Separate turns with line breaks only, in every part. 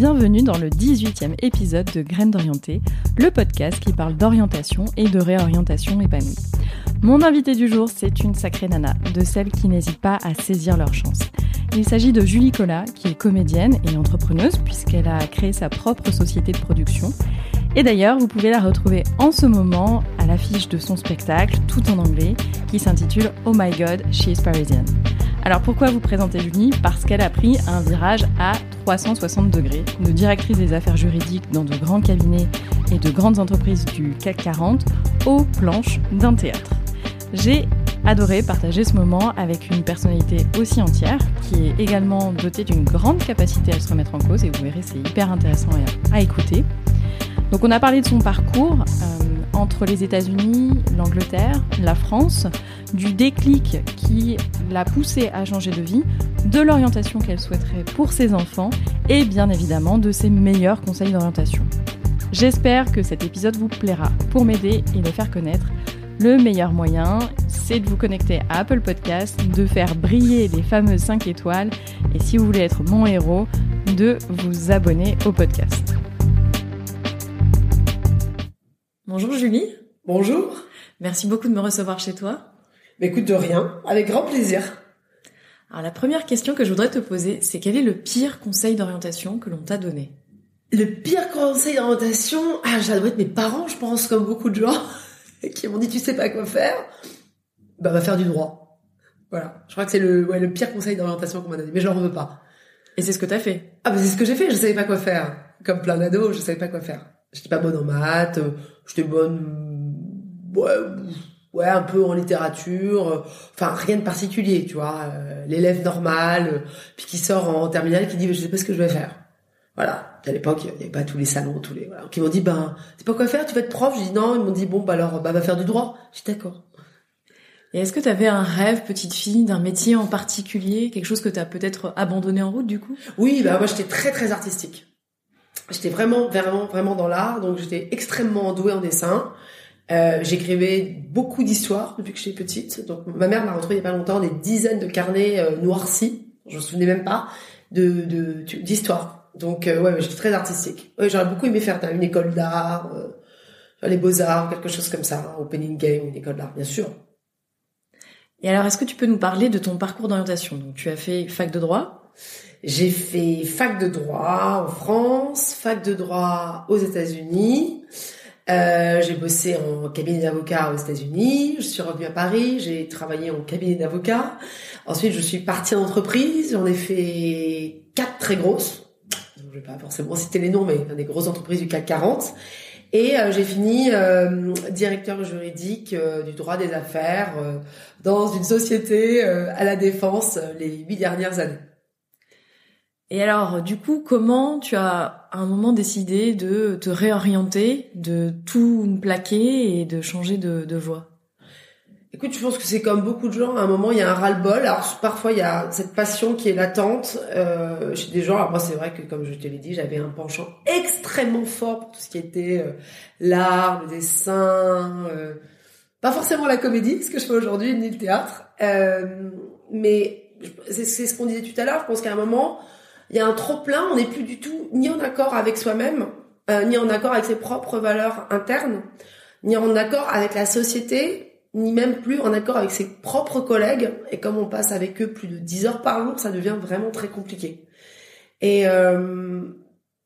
Bienvenue dans le 18e épisode de Graines d'orienté, le podcast qui parle d'orientation et de réorientation épanouie. Mon invité du jour, c'est une sacrée nana, de celles qui n'hésitent pas à saisir leur chance. Il s'agit de Julie Collat, qui est comédienne et entrepreneuse, puisqu'elle a créé sa propre société de production. Et d'ailleurs, vous pouvez la retrouver en ce moment à l'affiche de son spectacle, tout en anglais, qui s'intitule Oh My God, She's Parisian. Alors pourquoi vous présenter Julie? Parce qu'elle a pris un virage à 360 degrés, de directrice des affaires juridiques dans de grands cabinets et de grandes entreprises du CAC 40 aux planches d'un théâtre. J'ai adoré partager ce moment avec une personnalité aussi entière, qui est également dotée d'une grande capacité à se remettre en cause, et vous verrez, c'est hyper intéressant à, écouter. Donc on a parlé de son parcours euh, entre les États-Unis, l'Angleterre, la France, du déclic qui l'a poussée à changer de vie, de l'orientation qu'elle souhaiterait pour ses enfants, et bien évidemment de ses meilleurs conseils d'orientation. J'espère que cet épisode vous plaira pour m'aider et le faire connaître le meilleur moyen, c'est de vous connecter à Apple Podcast, de faire briller les fameuses 5 étoiles et si vous voulez être mon héros, de vous abonner au podcast. Bonjour Julie.
Bonjour.
Merci beaucoup de me recevoir chez toi.
Mais écoute de rien, avec grand plaisir.
Alors la première question que je voudrais te poser, c'est quel est le pire conseil d'orientation que l'on t'a donné?
Le pire conseil d'orientation, ah, ça doit être mes parents, je pense, comme beaucoup de gens, qui m'ont dit tu sais pas quoi faire, bah va faire du droit. Voilà, je crois que c'est le, ouais, le pire conseil d'orientation qu'on m'a donné, mais je n'en veux pas.
Et c'est ce que t'as fait?
Ah bah c'est ce que j'ai fait, je savais pas quoi faire. Comme plein d'ados, je savais pas quoi faire. J'étais pas bonne en maths, j'étais bonne, ouais, ouais, un peu en littérature, enfin rien de particulier, tu vois, euh, l'élève normal, euh, puis qui sort en terminale, qui dit je sais pas ce que je vais faire. Voilà, à l'époque il y avait pas tous les salons, tous les, voilà, qui m'ont dit ben c'est pas quoi faire, tu vas être prof, je dis non, ils m'ont dit bon bah alors bah va faire du droit, je dis d'accord.
Et est-ce que tu avais un rêve, petite fille, d'un métier en particulier, quelque chose que tu as peut-être abandonné en route du coup?
Oui, bah moi j'étais très très artistique. J'étais vraiment, vraiment, vraiment dans l'art, donc j'étais extrêmement douée en dessin. Euh, j'écrivais beaucoup d'histoires depuis que j'étais petite. Donc ma mère m'a retrouvé il y a pas longtemps des dizaines de carnets euh, noircis, je me souvenais même pas, de d'histoires. donc euh, ouais, j'étais très artistique. Ouais, j'aurais beaucoup aimé faire une école d'art, euh, les beaux arts, quelque chose comme ça, opening game, une école d'art, bien sûr.
Et alors, est-ce que tu peux nous parler de ton parcours d'orientation? Donc tu as fait fac de droit.
J'ai fait fac de droit en France, fac de droit aux États-Unis. Euh, j'ai bossé en cabinet d'avocat aux États-Unis. Je suis revenue à Paris. J'ai travaillé en cabinet d'avocat. Ensuite, je suis partie en entreprise. J'en ai fait quatre très grosses. Je vais pas forcément citer les noms, mais des grosses entreprises du CAC 40. Et euh, j'ai fini euh, directeur juridique du droit des affaires dans une société à la défense les huit dernières années.
Et alors, du coup, comment tu as à un moment décidé de te réorienter, de tout plaquer et de changer de, de voie?
Écoute, je pense que c'est comme beaucoup de gens. À un moment, il y a un ras-le-bol. Alors parfois, il y a cette passion qui est latente euh, chez des gens. Alors moi, c'est vrai que, comme je te l'ai dit, j'avais un penchant extrêmement fort pour tout ce qui était euh, l'art, le dessin, euh, pas forcément la comédie, ce que je fais aujourd'hui, ni le théâtre. Euh, mais c'est ce qu'on disait tout à l'heure. Je pense qu'à un moment, il y a un trop plein. On n'est plus du tout ni en accord avec soi-même, euh, ni en accord avec ses propres valeurs internes, ni en accord avec la société ni même plus en accord avec ses propres collègues. Et comme on passe avec eux plus de 10 heures par jour, ça devient vraiment très compliqué. Et euh,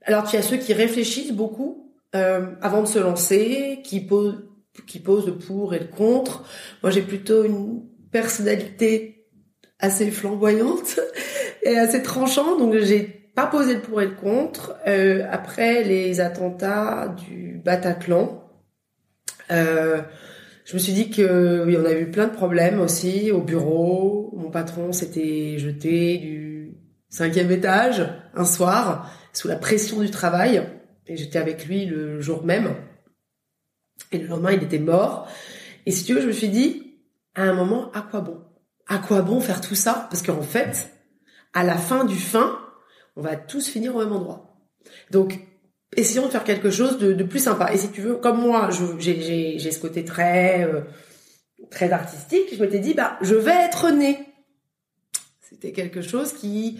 alors, tu as ceux qui réfléchissent beaucoup euh, avant de se lancer, qui posent, qui posent le pour et le contre. Moi, j'ai plutôt une personnalité assez flamboyante et assez tranchante, donc j'ai pas posé le pour et le contre. Euh, après les attentats du Bataclan, euh, Je me suis dit que oui, on a eu plein de problèmes aussi au bureau. Mon patron s'était jeté du cinquième étage un soir sous la pression du travail et j'étais avec lui le jour même. Et le lendemain, il était mort. Et si tu veux, je me suis dit, à un moment, à quoi bon? À quoi bon faire tout ça? Parce qu'en fait, à la fin du fin, on va tous finir au même endroit. Donc, essayons de faire quelque chose de, plus sympa. Et si tu veux, comme moi, j'ai ce côté très euh, très artistique, je m'étais dit, bah, je vais être né. C'était quelque chose qui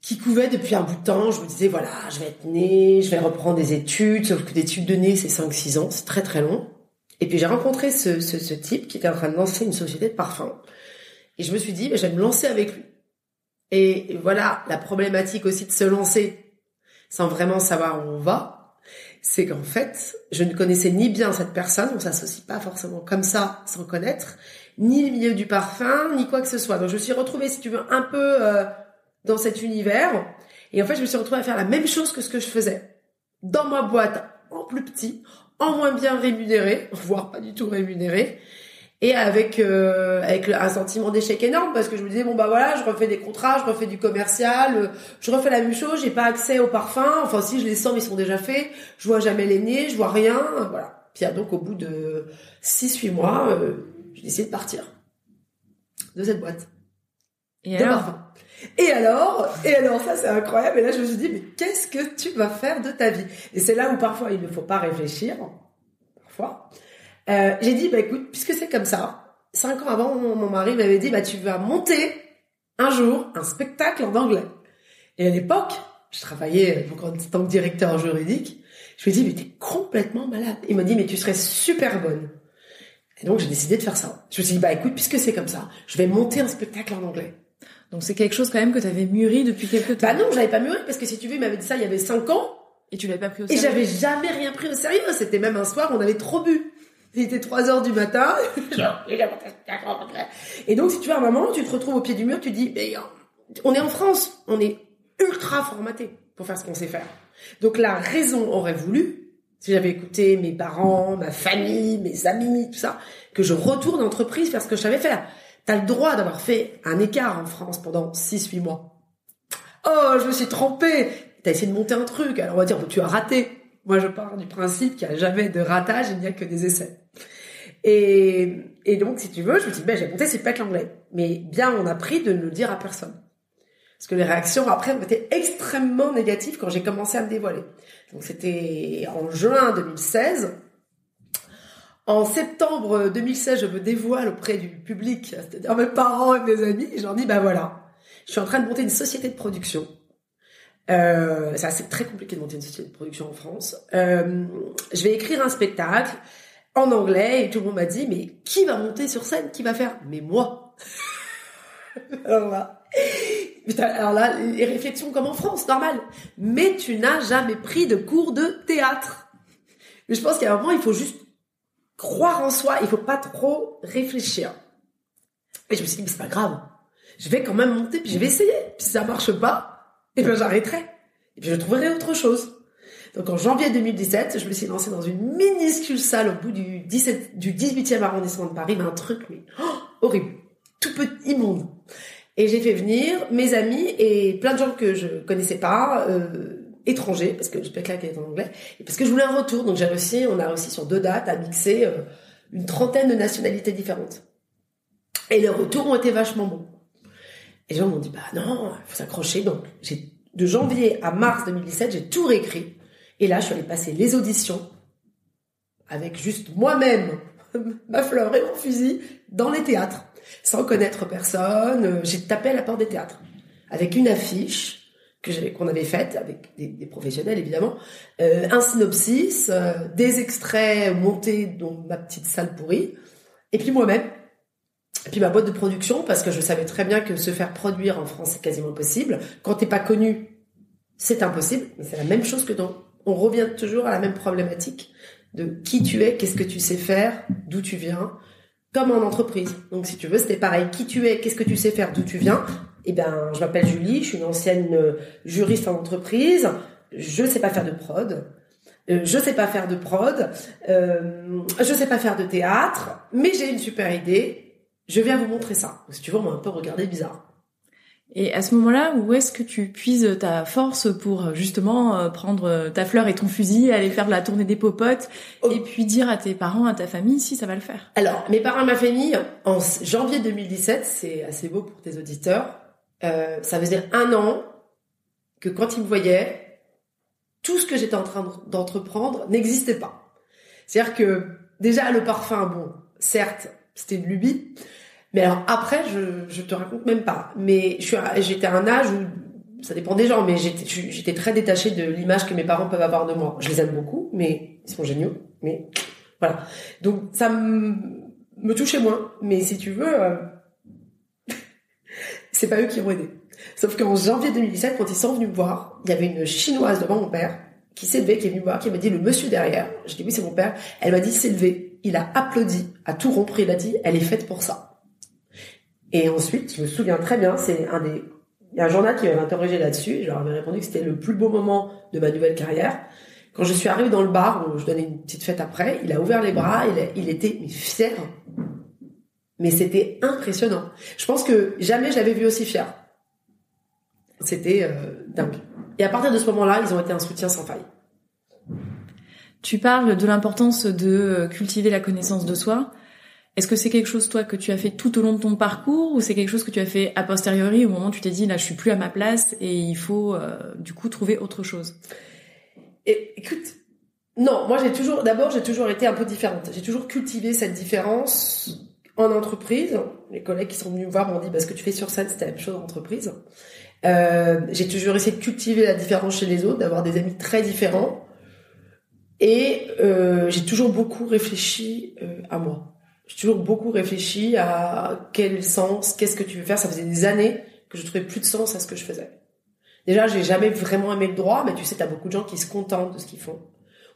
qui couvait depuis un bout de temps. Je me disais, voilà, je vais être né, je vais reprendre des études, sauf que des études de nez, c'est 5-6 ans, c'est très très long. Et puis j'ai rencontré ce, type qui était en train de lancer une société de parfum. Et je me suis dit, bah, je me lancer avec lui. Et voilà, la problématique aussi de se lancer sans vraiment savoir où on va, c'est qu'en fait, je ne connaissais ni bien cette personne, on s'associe pas forcément comme ça sans connaître, ni le milieu du parfum, ni quoi que ce soit. Donc je me suis retrouvée, si tu veux, un peu euh, dans cet univers. Et en fait, je me suis retrouvée à faire la même chose que ce que je faisais dans ma boîte en plus petit, en moins bien rémunéré, voire pas du tout rémunéré et avec euh, avec un sentiment d'échec énorme parce que je me disais bon bah voilà je refais des contrats je refais du commercial euh, je refais la même chose j'ai pas accès aux parfums enfin si je les sens ils sont déjà faits. Je vois jamais les nez je vois rien. Voilà. Puis donc au bout de 6 8 mois euh, j'ai décidé de partir de cette boîte.
Et alors?
et alors, et alors ça c'est incroyable. Et là je me suis dit mais qu'est-ce que tu vas faire de ta vie? Et c'est là où parfois il ne faut pas réfléchir, parfois. Euh, j'ai dit, bah écoute, puisque c'est comme ça, cinq ans avant, mon, mari m'avait dit, bah tu vas monter un jour un spectacle en anglais. Et à l'époque, je travaillais en tant que directeur juridique. Je lui ai dit, mais t'es complètement malade. Il m'a dit, mais tu serais super bonne. Et donc j'ai décidé de faire ça. Je me suis dit, bah écoute, puisque c'est comme ça, je vais monter un spectacle en anglais.
Donc c'est quelque chose quand même que tu avais mûri depuis quelques temps.
Bah non, j'avais pas mûri parce que si tu veux, il m'avait dit ça il y avait cinq ans.
Et tu l'avais pas pris au sérieux.
Et j'avais jamais rien pris au sérieux. C'était même un soir, on avait trop bu. Il était 3 heures du matin. et donc, si tu veux, à un moment, tu te retrouves au pied du mur, tu dis, mais, on est en France, on est ultra formaté pour faire ce qu'on sait faire. Donc, la raison aurait voulu, si j'avais écouté mes parents, ma famille, mes amis, tout ça, que je retourne en entreprise faire ce que je savais faire. T'as le droit d'avoir fait un écart en France pendant 6-8 mois. Oh, je me suis trompée. T'as essayé de monter un truc. Alors on va dire, tu as raté. Moi, je pars du principe qu'il n'y a jamais de ratage, il n'y a que des essais. Et, et donc, si tu veux, je me dis, ben, j'ai monté, c'est pas l'anglais. Mais bien, on a pris de ne le dire à personne. Parce que les réactions après ont été extrêmement négatives quand j'ai commencé à me dévoiler. Donc, c'était en juin 2016. En septembre 2016, je me dévoile auprès du public, c'est-à-dire mes parents et mes amis. Je leur dis, ben voilà, je suis en train de monter une société de production euh, c'est très compliqué de monter une société de production en France. Euh, je vais écrire un spectacle en anglais et tout le monde m'a dit mais qui va monter sur scène? Qui va faire? Mais moi. alors là, alors là, les réflexions comme en France, normal. Mais tu n'as jamais pris de cours de théâtre. Mais je pense qu'à un moment, il faut juste croire en soi. Il faut pas trop réfléchir. Et je me suis dit mais c'est pas grave. Je vais quand même monter puis je vais essayer. Puis si ça marche pas, et bien j'arrêterai. Et puis je trouverai autre chose. Donc en janvier 2017, je me suis lancée dans une minuscule salle au bout du 17, du 18e arrondissement de Paris, mais un truc mais oh, horrible, tout petit, immonde. Et j'ai fait venir mes amis et plein de gens que je connaissais pas, euh, étrangers, parce que je peux claquer en anglais, et parce que je voulais un retour. Donc j'ai réussi, on a réussi sur deux dates à mixer euh, une trentaine de nationalités différentes. Et les retours ont été vachement bons. Et les gens m'ont dit, bah non, faut s'accrocher. Donc, j'ai, de janvier à mars 2017, j'ai tout réécrit. Et là, je suis allée passer les auditions avec juste moi-même, ma fleur et mon fusil, dans les théâtres, sans connaître personne. J'ai tapé à la porte des théâtres avec une affiche qu'on avait faite avec des, professionnels évidemment, euh, un synopsis, euh, des extraits montés dans ma petite salle pourrie, et puis moi-même et puis ma boîte de production, parce que je savais très bien que se faire produire en France, c'est quasiment impossible. Quand t'es pas connu, c'est impossible. C'est la même chose que dans... On revient toujours à la même problématique de qui tu es, qu'est-ce que tu sais faire, d'où tu viens, comme en entreprise. Donc si tu veux, c'était pareil. Qui tu es, qu'est-ce que tu sais faire, d'où tu viens? Eh ben, je m'appelle Julie, je suis une ancienne euh, juriste en entreprise. Je sais pas faire de prod. euh, je sais pas faire de prod, euh, je sais pas faire de théâtre, mais j'ai une super idée, je viens vous montrer ça. Si tu veux, on m'a un peu regardé bizarre.
Et à ce moment-là, où est-ce que tu puises ta force pour justement euh, prendre ta fleur et ton fusil, aller faire la tournée des popotes,
Oh.
et puis dire à tes parents, à ta famille, si ça va le faire?
Alors, mes parents et ma famille, en janvier 2017, c'est assez beau pour tes auditeurs, euh, ça faisait un an que quand ils me voyaient, tout ce que j'étais en train d'entreprendre n'existait pas. C'est-à-dire que déjà le parfum, bon, certes, c'était une lubie, mais alors après, je, je te raconte même pas. Mais j'étais à un âge où ça dépend des gens, mais j'étais, très détachée de l'image que mes parents peuvent avoir de moi. Je les aime beaucoup, mais ils sont géniaux. Mais voilà. Donc ça me, me touchait moins. Mais si tu veux, euh, c'est pas eux qui ont aidé. Sauf qu'en janvier 2017, quand ils sont venus me voir, il y avait une chinoise devant mon père qui s'est levée, qui est venue me voir, qui m'a dit le monsieur derrière. Je dis oui, c'est mon père. Elle m'a dit s'est levé. Il a applaudi à tout rompre. Il a dit elle est faite pour ça. Et ensuite, je me souviens très bien, c'est un des, il y a un journal qui m'avait interrogé là-dessus. Je leur avais répondu que c'était le plus beau moment de ma nouvelle carrière. Quand je suis arrivée dans le bar où je donnais une petite fête après, il a ouvert les bras, il, était fier. Mais c'était impressionnant. Je pense que jamais je l'avais vu aussi fier. C'était euh, dingue. Et à partir de ce moment-là, ils ont été un soutien sans faille.
Tu parles de l'importance de euh, cultiver la connaissance de soi. Est-ce que c'est quelque chose, toi, que tu as fait tout au long de ton parcours ou c'est quelque chose que tu as fait a posteriori au moment où tu t'es dit, là, je suis plus à ma place et il faut, euh, du coup, trouver autre chose?
Écoute, non, moi j'ai toujours, d'abord j'ai toujours été un peu différente. J'ai toujours cultivé cette différence en entreprise. Les collègues qui sont venus me voir m'ont dit, bah, ce que tu fais sur scène, c'était la même chose en entreprise. Euh, j'ai toujours essayé de cultiver la différence chez les autres, d'avoir des amis très différents. Et euh, j'ai toujours beaucoup réfléchi euh, à moi. J'ai toujours beaucoup réfléchi à quel sens, qu'est-ce que tu veux faire. Ça faisait des années que je trouvais plus de sens à ce que je faisais. Déjà, j'ai jamais vraiment aimé le droit, mais tu sais, t'as beaucoup de gens qui se contentent de ce qu'ils font.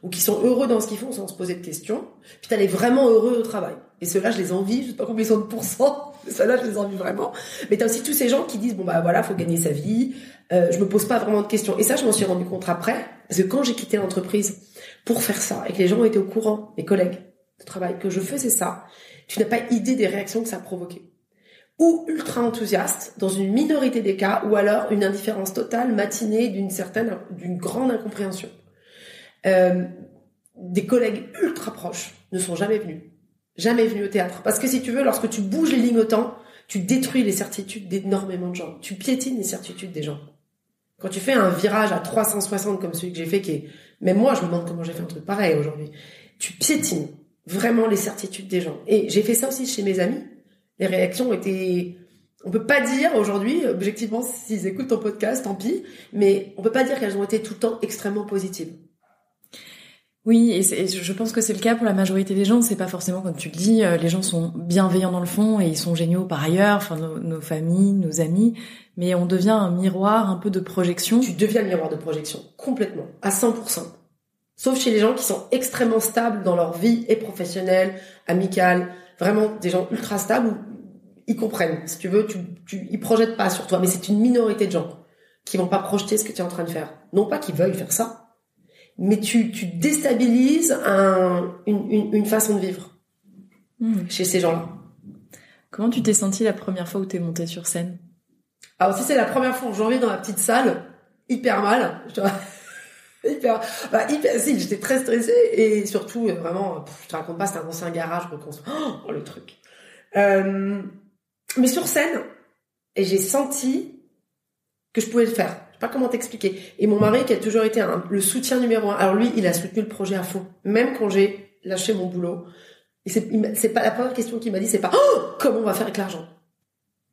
Ou qui sont heureux dans ce qu'ils font sans se poser de questions. Puis t'as les vraiment heureux au travail. Et ceux-là, je les envie, je sais pas combien ils sont de pourcents, mais ceux-là, je les envie vraiment. Mais t'as aussi tous ces gens qui disent, bon bah voilà, faut gagner sa vie, euh, je me pose pas vraiment de questions. Et ça, je m'en suis rendu compte après, parce que quand j'ai quitté l'entreprise pour faire ça, et que les gens été au courant, mes collègues de travail, que je faisais ça, tu n'as pas idée des réactions que ça a provoqué ou ultra enthousiaste dans une minorité des cas, ou alors une indifférence totale matinée d'une certaine, d'une grande incompréhension. Euh, des collègues ultra proches ne sont jamais venus, jamais venus au théâtre, parce que si tu veux, lorsque tu bouges les lignes autant, tu détruis les certitudes d'énormément de gens, tu piétines les certitudes des gens. Quand tu fais un virage à 360 comme celui que j'ai fait, qui est, même moi, je me demande comment j'ai fait un truc pareil aujourd'hui. Tu piétines vraiment les certitudes des gens. Et j'ai fait ça aussi chez mes amis les réactions étaient on peut pas dire aujourd'hui objectivement s'ils écoutent ton podcast tant pis mais on peut pas dire qu'elles ont été tout le temps extrêmement positives
Oui, et, je pense que c'est le cas pour la majorité des gens. C'est pas forcément comme tu le dis, euh, les gens sont bienveillants dans le fond et ils sont géniaux par ailleurs, enfin nos, nos familles, nos amis, mais on devient un miroir un peu de projection.
tu deviens le miroir de projection complètement à 100% sauf chez les gens qui sont extrêmement stables dans leur vie et professionnelle amicale vraiment des gens ultra stables où ils comprennent si tu veux tu, tu ils projettent pas sur toi mais c'est une minorité de gens qui vont pas projeter ce que tu es en train de faire non pas qu'ils veuillent faire ça mais tu, tu déstabilises un, une, une, une façon de vivre
Hmm.
chez ces gens-là.
Comment tu t'es sentie la première fois où t'es montée sur scène?
Alors si c'est la première fois en janvier dans la petite salle, hyper mal. Je hyper, bah, hyper, si, j'étais très stressée et surtout, euh, vraiment, je te raconte pas, c'était un ancien garage reconstruit. Oh, le truc. Euh, mais sur scène, et j'ai senti que je pouvais le faire. Je sais pas comment t'expliquer. Et mon mari, qui a toujours été le soutien numéro un, alors lui, il a soutenu le projet à fond. Même quand j'ai lâché mon boulot. Et c'est pas la première question qu'il m'a dit, c'est pas, oh, comment on va faire avec l'argent?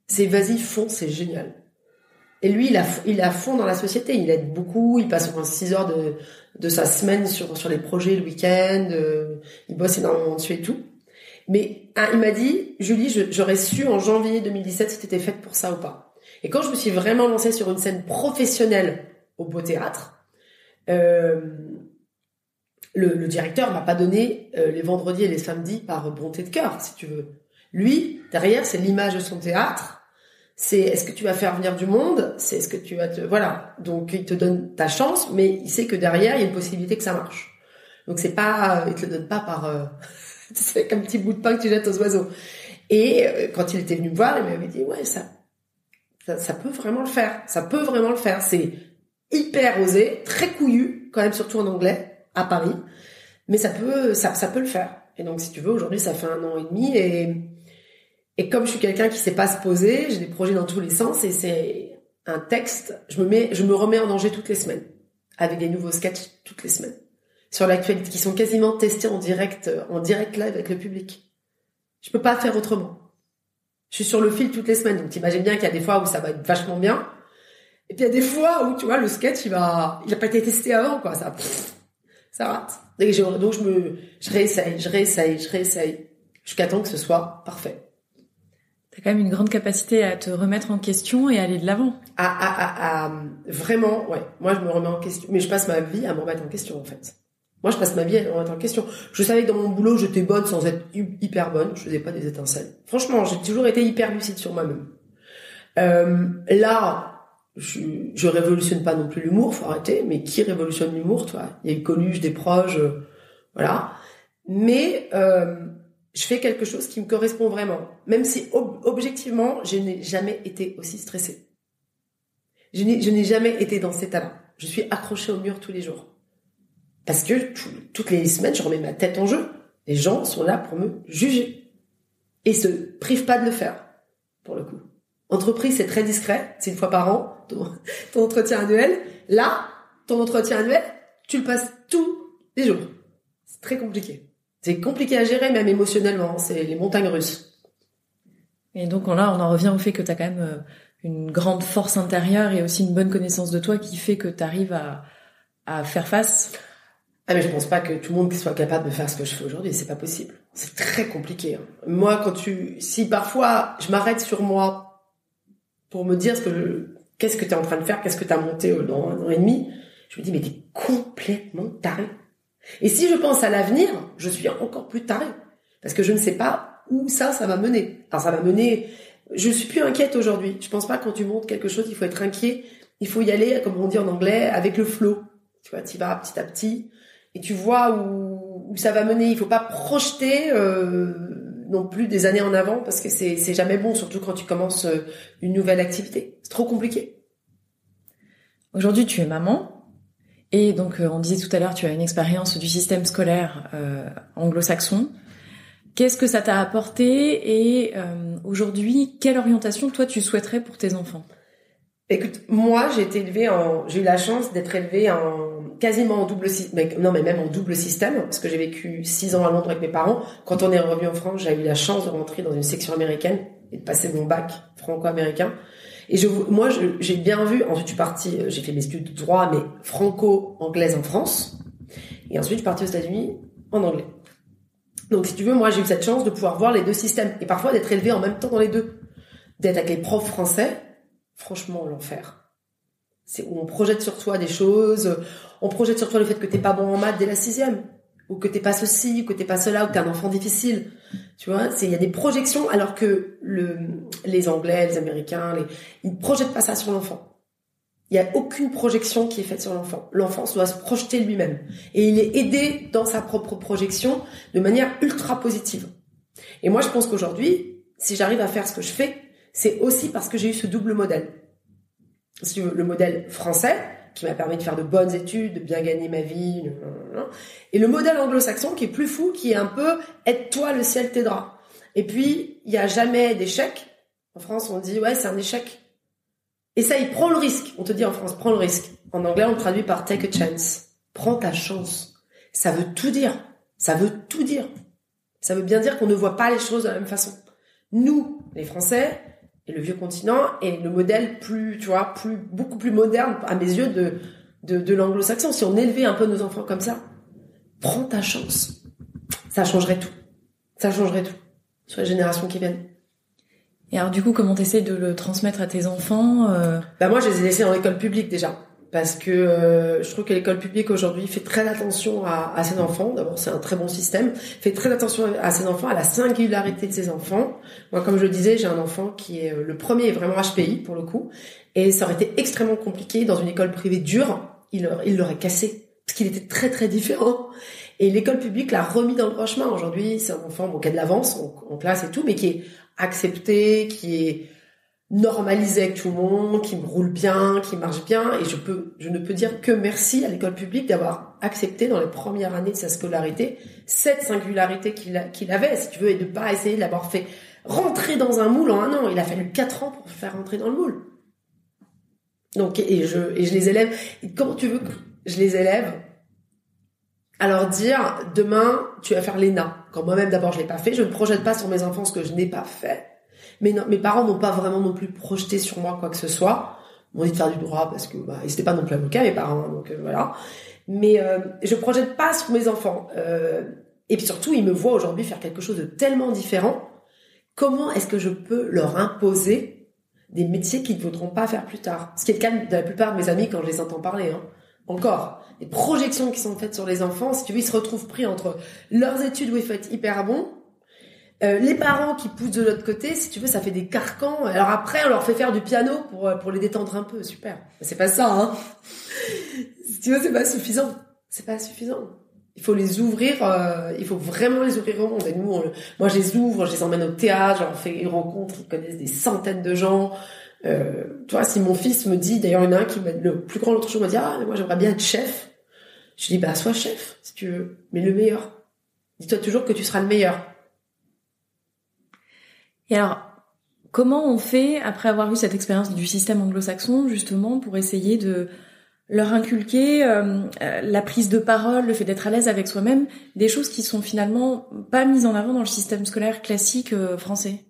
C'est vas-y, fonce, c'est génial. Et lui, il a, il à fond dans la société. Il aide beaucoup. Il passe au moins 6 heures de, de sa semaine sur, sur les projets le week-end. euh, il bosse énormément dessus et tout. Mais hein, il m'a dit, Julie, j'aurais su en janvier 2017 si t'étais faite pour ça ou pas. Et quand je me suis vraiment lancée sur une scène professionnelle au Beau Théâtre, euh, le, le directeur m'a pas donné euh, les vendredis et les samedis par bonté de cœur, si tu veux. Lui, derrière, c'est l'image de son théâtre. C'est est-ce que tu vas faire venir du monde? C'est est-ce que tu vas te voilà. Donc il te donne ta chance, mais il sait que derrière il y a une possibilité que ça marche. Donc c'est pas, il te le donne pas par, euh, c'est un petit bout de pain que tu jettes aux oiseaux. Et euh, quand il était venu me voir, il m'avait dit ouais ça, ça, ça peut vraiment le faire, ça peut vraiment le faire. C'est hyper osé, très couillu, quand même surtout en anglais à Paris, mais ça peut, ça, ça peut le faire. Et donc si tu veux, aujourd'hui ça fait un an et demi et et comme je suis quelqu'un qui sait pas se poser, j'ai des projets dans tous les sens et c'est un texte, je me mets, je me remets en danger toutes les semaines avec des nouveaux sketchs toutes les semaines sur l'actualité qui sont quasiment testés en direct, en direct live avec le public. Je peux pas faire autrement. Je suis sur le fil toutes les semaines, donc t'imagines bien qu'il y a des fois où ça va être vachement bien, et puis il y a des fois où tu vois le sketch il va, il a pas été testé avant quoi, ça, ça rate. Donc je, me, je réessaye, je réessaye, je réessaye, jusqu'à temps que ce soit parfait.
T'as quand même une grande capacité à te remettre en question et aller de l'avant.
À, à, à, à, vraiment, ouais. Moi, je me remets en question, mais je passe ma vie à me remettre en question, en fait. Moi, je passe ma vie à me remettre en question. Je savais que dans mon boulot, j'étais bonne sans être hyper bonne. Je faisais pas des étincelles. Franchement, j'ai toujours été hyper lucide sur moi-même. Euh, là, je, je révolutionne pas non plus l'humour, faut arrêter. Mais qui révolutionne l'humour, toi? Il y a eu Coluche, des proches, euh, voilà. Mais euh, je fais quelque chose qui me correspond vraiment, même si ob objectivement, je n'ai jamais été aussi stressée. Je n'ai jamais été dans cet état-là. Je suis accrochée au mur tous les jours. Parce que toutes les semaines, je remets ma tête en jeu. Les gens sont là pour me juger. Et se privent pas de le faire, pour le coup. Entreprise, c'est très discret. C'est une fois par an, ton, ton entretien annuel. Là, ton entretien annuel, tu le passes tous les jours. C'est très compliqué. C'est compliqué à gérer, même émotionnellement. C'est les montagnes russes.
Et donc là, on en revient au fait que tu as quand même euh, une grande force intérieure et aussi une bonne connaissance de toi qui fait que tu arrives à, à faire face.
Ah mais je pense pas que tout le monde soit capable de faire ce que je fais aujourd'hui, c'est pas possible. C'est très compliqué. Hein. Moi, quand tu, si parfois je m'arrête sur moi pour me dire ce que, qu'est-ce que tu es en train de faire, qu'est-ce que tu as monté dans un an et demi, je me dis mais t'es complètement taré. Et si je pense à l'avenir, je suis encore plus taré parce que je ne sais pas où ça, ça va mener. Alors ça va mener. Je suis plus inquiète aujourd'hui. Je pense pas quand tu montes quelque chose, il faut être inquiet. Il faut y aller, comme on dit en anglais, avec le flow. Tu vois, tu vas petit à petit et tu vois où, ça va mener. Il faut pas projeter euh, non plus des années en avant parce que c'est c'est jamais bon, surtout quand tu commences euh, une nouvelle activité. C'est trop compliqué.
Aujourd'hui, tu es maman. Et donc, euh, on disait tout à l'heure, tu as une expérience du système scolaire euh, anglo-saxon. Qu'est-ce que ça t'a apporté et euh, aujourd'hui, quelle orientation toi tu souhaiterais pour tes enfants?
Écoute, moi j'ai été élevée en, j'ai eu la chance d'être élevée en quasiment en double non mais même en double système parce que j'ai vécu six ans à Londres avec mes parents. Quand on est revenu en France, j'ai eu la chance de rentrer dans une section américaine et de passer mon bac franco-américain. Et je, moi, j'ai bien vu. Ensuite, je suis partie, j'ai fait mes études de droit, mais franco-anglaise en France. Et ensuite, je suis partie aux États-Unis en anglais. Donc, si tu veux, moi, j'ai eu cette chance de pouvoir voir les deux systèmes et parfois d'être élevée en même temps dans les deux, d'être avec les profs français. Franchement, l'enfer. C'est où on projette sur toi des choses, on projette sur toi le fait que t'es pas bon en maths dès la sixième, ou que t'es pas ceci, ou que t'es pas cela, ou que t'es un enfant difficile. Tu vois, il y a des projections alors que le les Anglais, les Américains, les, ils projettent pas ça sur l'enfant. Il y a aucune projection qui est faite sur l'enfant. L'enfant doit se projeter lui-même et il est aidé dans sa propre projection de manière ultra positive. Et moi, je pense qu'aujourd'hui, si j'arrive à faire ce que je fais, c'est aussi parce que j'ai eu ce double modèle. Le modèle français, qui m'a permis de faire de bonnes études, de bien gagner ma vie, et le modèle anglo-saxon qui est plus fou, qui est un peu aide-toi, le ciel t'aidera. Et puis il y a jamais d'échec. En France, on dit ouais, c'est un échec. Et ça, il prend le risque. On te dit en France, prends le risque. En anglais, on le traduit par take a chance. Prends ta chance. Ça veut tout dire. Ça veut tout dire. Ça veut bien dire qu'on ne voit pas les choses de la même façon. Nous, les Français, et le vieux continent est le modèle plus, tu vois, plus, beaucoup plus moderne à mes yeux de, de, de l'anglo-saxon. Si on élevait un peu nos enfants comme ça, prends ta chance. Ça changerait tout. Ça changerait tout sur les générations qui viennent.
Et alors du coup, comment t'essayes de le transmettre à tes enfants euh...
Bah moi, je les ai laissés dans l'école publique déjà parce que euh, je trouve que l'école publique aujourd'hui fait très attention à, à ses enfants. D'abord, c'est un très bon système. Fait très attention à ses enfants, à la singularité de ses enfants. Moi, comme je le disais, j'ai un enfant qui est euh, le premier vraiment HPI pour le coup, et ça aurait été extrêmement compliqué dans une école privée dure. Il il l'aurait cassé parce qu'il était très très différent. Et l'école publique l'a remis dans le droit chemin. Aujourd'hui, c'est un enfant bon, qui a de l'avance en, classe et tout, mais qui est accepté, qui est normalisé avec tout le monde, qui me roule bien, qui marche bien. Et je peux, je ne peux dire que merci à l'école publique d'avoir accepté dans les premières années de sa scolarité cette singularité qu'il avait, si tu veux, et de pas essayer de l'avoir fait rentrer dans un moule en un an. Il a fallu quatre ans pour faire rentrer dans le moule. Donc, et je, et je les élève. Et tu veux que je les élève à leur dire demain tu vas faire l'ENA? Quand moi-même d'abord je l'ai pas fait, je ne projette pas sur mes enfants ce que je n'ai pas fait. Mais mes parents n'ont pas vraiment non plus projeté sur moi quoi que ce soit. Ils m'ont dit de faire du droit parce que bah, ils n'étaient pas non plus avocats mes parents, donc euh, voilà. Mais euh, je projette pas sur mes enfants. Euh, et puis surtout, ils me voient aujourd'hui faire quelque chose de tellement différent. Comment est-ce que je peux leur imposer des métiers qu'ils ne voudront pas faire plus tard? Ce qui est le cas de la plupart de mes amis quand je les entends parler. Hein. Encore, les projections qui sont faites sur les enfants, si tu veux, ils se retrouvent pris entre leurs études où ils font être hyper bons, euh, les parents qui poussent de l'autre côté, si tu veux, ça fait des carcans. Alors après, on leur fait faire du piano pour pour les détendre un peu, super. Mais c'est pas ça, hein. si tu veux, c'est pas suffisant. C'est pas suffisant. Il faut les ouvrir, euh, il faut vraiment les ouvrir au monde. Et nous, moi, je les ouvre, je les emmène au théâtre, j'en fais une rencontre, ils connaissent des centaines de gens. Euh, tu vois, si mon fils me dit, d'ailleurs, il y en a un qui m'a, le plus grand l'autre jour m'a dit, ah, moi, j'aimerais bien être chef. Je dis, bah, sois chef, si tu veux, mais le meilleur. Dis-toi toujours que tu seras le meilleur.
Et alors, comment on fait, après avoir eu cette expérience du système anglo-saxon, justement, pour essayer de leur inculquer euh, euh, la prise de parole, le fait d'être à l'aise avec soi-même, des choses qui sont finalement pas mises en avant dans le système scolaire classique euh, français?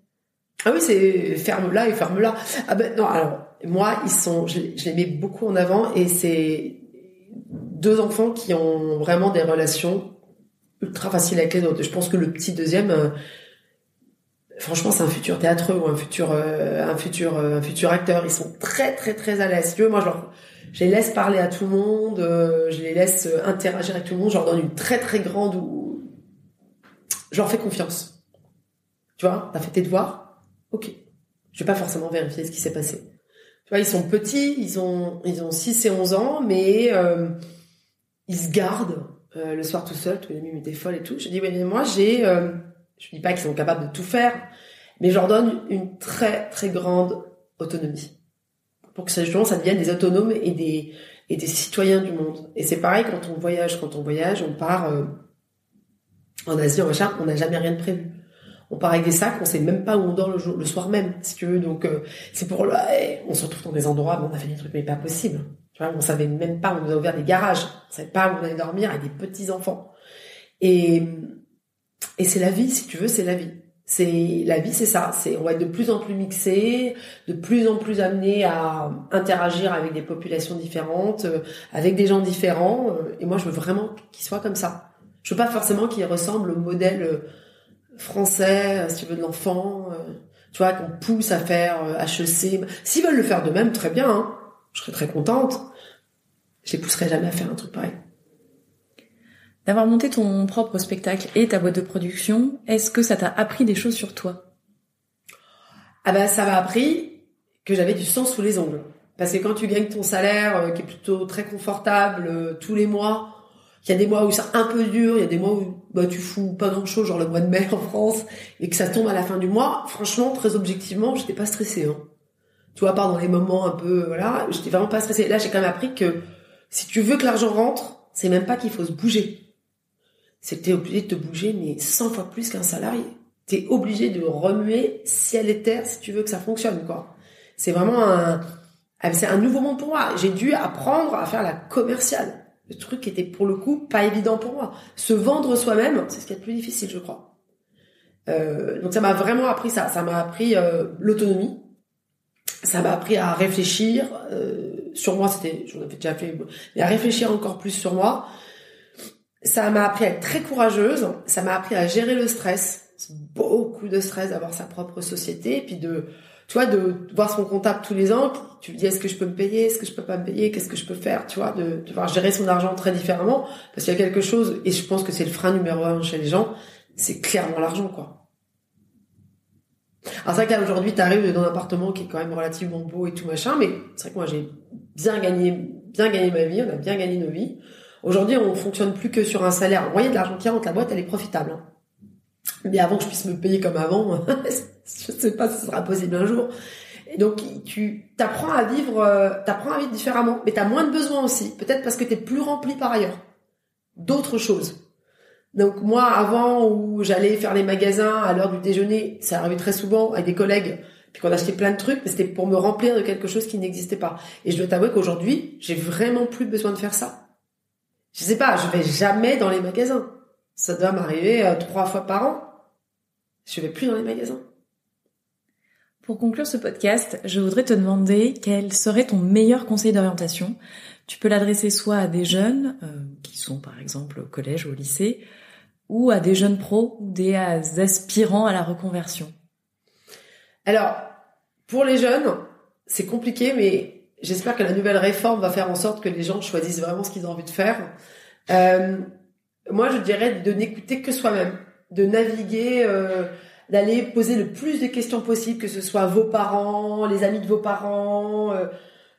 Ah oui, c'est ferme là et ferme là. Ah ben non, alors moi, ils sont, je, je les mets beaucoup en avant et c'est deux enfants qui ont vraiment des relations ultra faciles avec les autres. Je pense que le petit deuxième, franchement, c'est un futur théâtreux ou un futur, un futur, un futur acteur. Ils sont très, très, très à l'aise. Moi, je leur je les laisse parler à tout le monde, euh, je les laisse euh, interagir avec tout le monde, je leur donne une très très grande ou je leur fais confiance. Tu vois, t'as fait tes devoirs, ok. Je vais pas forcément vérifier ce qui s'est passé. Tu vois, ils sont petits, ils ont ils ont 6 et 11 ans, mais euh, ils se gardent le soir tout seuls, tous les nuits, des folles et tout. Je dis oui, mais moi j'ai, je dis pas qu'ils sont capables de tout faire, mais je leur donne une très très grande autonomie pour que justement ça devienne des autonomes et des et des citoyens du monde. Et c'est pareil quand on voyage, quand on voyage, on part euh, en Asie, en machin, on n'a jamais rien de prévu. On part avec des sacs, on sait même pas où on dort le, jour, le soir même, si tu veux. Donc euh, c'est pour là, on se retrouve dans des endroits, où on a fait des trucs mais pas possible. Tu vois, on savait même pas, on nous a ouvert des garages, on savait pas où on allait dormir avec des petits enfants. Et et c'est la vie, si tu veux, c'est la vie. C'est la vie, c'est ça. C'est on va être de plus en plus mixé, de plus en plus amené à interagir avec des populations différentes, euh, avec des gens différents. Euh, et moi, je veux vraiment qu'ils soient comme ça. Je veux pas forcément qu'ils ressemblent au modèle euh, français, si tu veux, de l'enfant. Tu vois, qu'on pousse à faire HEC. S'ils veulent le faire de même, très bien. Hein. Je serais très contente. Je les pousserai jamais à faire un truc pareil.
D'avoir monté ton propre spectacle et ta boîte de production, est-ce que ça t'a appris des choses sur toi?
Ah ben ça m'a appris que j'avais du sang sous les ongles. Parce que quand tu gagnes ton salaire euh, qui est plutôt très confortable euh, tous les mois, il y a des mois où c'est un peu dur, il y a des mois où bah, tu fous pas grand chose, genre le mois de mai en France, et que ça tombe à la fin du mois, franchement, très objectivement, j'étais pas stressée. Hein. Tu vois, part dans les moments un peu, voilà, j'étais vraiment pas stressée. Là, j'ai quand même appris que si tu veux que l'argent rentre, c'est même pas qu'il faut se bouger c'est que t'es obligé de te bouger, mais 100 fois plus qu'un salarié. T'es obligé de remuer ciel et terre si tu veux que ça fonctionne, quoi. C'est vraiment un, ah, c'est un nouveau monde pour moi. J'ai dû apprendre à faire la commerciale. Le truc qui était pour le coup pas évident pour moi. Se vendre soi-même, c'est ce qui est le plus difficile, je crois. Euh, donc ça m'a vraiment appris ça. Ça m'a appris euh, l'autonomie. Ça m'a appris à réfléchir euh, sur moi. C'était, j'en avais déjà fait, mais à réfléchir encore plus sur moi. Ça m'a appris à être très courageuse. Ça m'a appris à gérer le stress. C'est beaucoup de stress d'avoir sa propre société. Et puis de, tu vois, de voir son comptable tous les ans. Tu lui dis, est-ce que je peux me payer? Est-ce que je peux pas me payer? Qu'est-ce que je peux faire? Tu vois, de devoir gérer son argent très différemment. Parce qu'il y a quelque chose, et je pense que c'est le frein numéro un chez les gens, c'est clairement l'argent, quoi. Alors c'est vrai qu'aujourd'hui, tu arrives dans un appartement qui est quand même relativement beau et tout machin, mais c'est vrai que moi j'ai bien gagné, bien gagné ma vie, on a bien gagné nos vies Aujourd'hui, on fonctionne plus que sur un salaire. Vous voyez, de l'argent qui rentre, la boîte, elle est profitable. Hein. Mais avant que je puisse me payer comme avant, je sais pas si ce sera possible un jour. Donc, tu t'apprends à vivre, euh, t'apprends à vivre différemment, mais t'as moins de besoins aussi. Peut-être parce que t'es plus rempli par ailleurs. D'autres choses. Donc moi, avant où j'allais faire les magasins à l'heure du déjeuner, ça arrivait très souvent avec des collègues, puis qu'on achetait plein de trucs, mais c'était pour me remplir de quelque chose qui n'existait pas. Et je dois t'avouer qu'aujourd'hui, j'ai vraiment plus besoin de faire ça. Je sais pas, je vais jamais dans les magasins. Ça doit m'arriver euh, trois fois par an. Je vais plus dans les magasins.
Pour conclure ce podcast, je voudrais te demander quel serait ton meilleur conseil d'orientation. Tu peux l'adresser soit à des jeunes, euh, qui sont par exemple au collège ou au lycée, ou à des jeunes pros ou des aspirants à la reconversion
Alors, pour les jeunes, c'est compliqué, mais j'espère que la nouvelle réforme va faire en sorte que les gens choisissent vraiment ce qu'ils ont envie de faire. Euh, moi, je dirais de n'écouter que soi-même, de naviguer, euh, d'aller poser le plus de questions possibles, que ce soit vos parents, les amis de vos parents,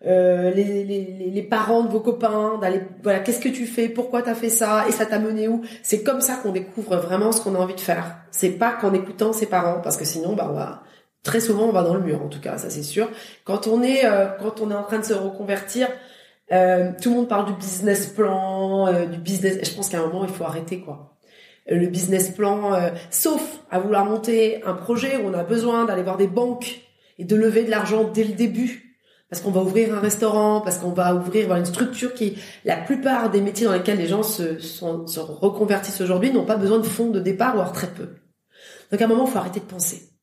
euh, les, parents de vos copains, d'aller voilà qu'est-ce que tu fais, pourquoi t'as fait ça et ça t'a mené où? C'est comme ça qu'on découvre vraiment ce qu'on a envie de faire. C'est pas qu'en écoutant ses parents parce que sinon bah on va très souvent on va dans le mur en tout cas ça c'est sûr. Quand on est euh, quand on est en train de se reconvertir, euh, tout le monde parle du business plan, euh, du business. Je pense qu'à un moment il faut arrêter quoi. Le business plan, sauf à vouloir monter un projet où on a besoin d'aller voir des banques et de lever de l'argent dès le début parce qu'on va ouvrir un restaurant, parce qu'on va ouvrir une structure qui, la plupart des métiers dans lesquels les gens se, se reconvertissent aujourd'hui n'ont pas besoin de fonds de départ, voire très peu. Donc à un moment, il faut arrêter de penser.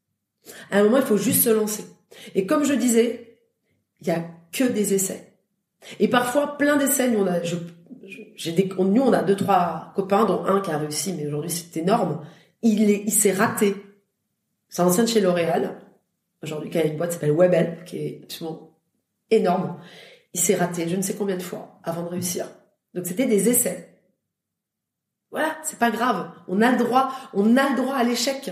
À un moment, il faut juste se lancer. Et comme je disais, il y a que des essais. Et parfois, plein d'essais. Nous, on a, j'ai des, nous, on a deux, trois copains, dont un qui a réussi, mais aujourd'hui, c'est énorme. Il est, il s'est raté. C'est ancien de chez L'Oréal. Aujourd'hui, qui a une boîte qui s'appelle Webel, qui est absolument énorme. Il s'est raté je ne sais combien de fois avant de réussir. Donc c'était des essais. Voilà, c'est pas grave. On a le droit, on a le droit à l'échec.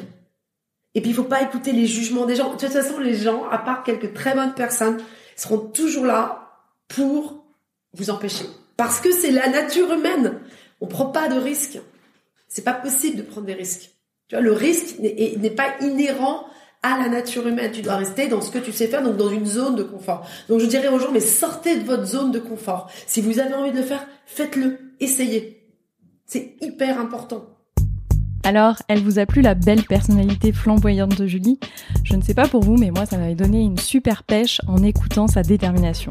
Et puis il faut pas écouter les jugements des gens. De toute façon, les gens, à part quelques très bonnes personnes, seront toujours là pour vous empêcher. Parce que c'est la nature humaine. On prend pas de risques. C'est pas possible de prendre des risques. Tu vois, le risque n'est pas inhérent à la nature humaine. Tu dois rester dans ce que tu sais faire, donc dans une zone de confort. Donc je dirais aux gens, mais sortez de votre zone de confort. Si vous avez envie de le faire, faites-le, essayez. C'est hyper important.
Alors, elle vous a plu la belle personnalité flamboyante de Julie? Je ne sais pas pour vous, mais moi, ça m'avait donné une super pêche en écoutant sa détermination.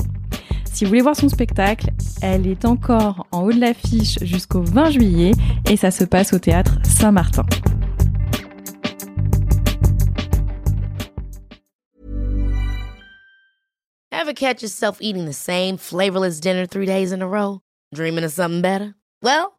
Si vous voulez voir son spectacle, elle est encore en haut de l'affiche jusqu'au 20 juillet et ça se passe au théâtre Saint-Martin.
Ever catch yourself eating the same flavorless dinner three days in a row? Dreaming of something better? Well,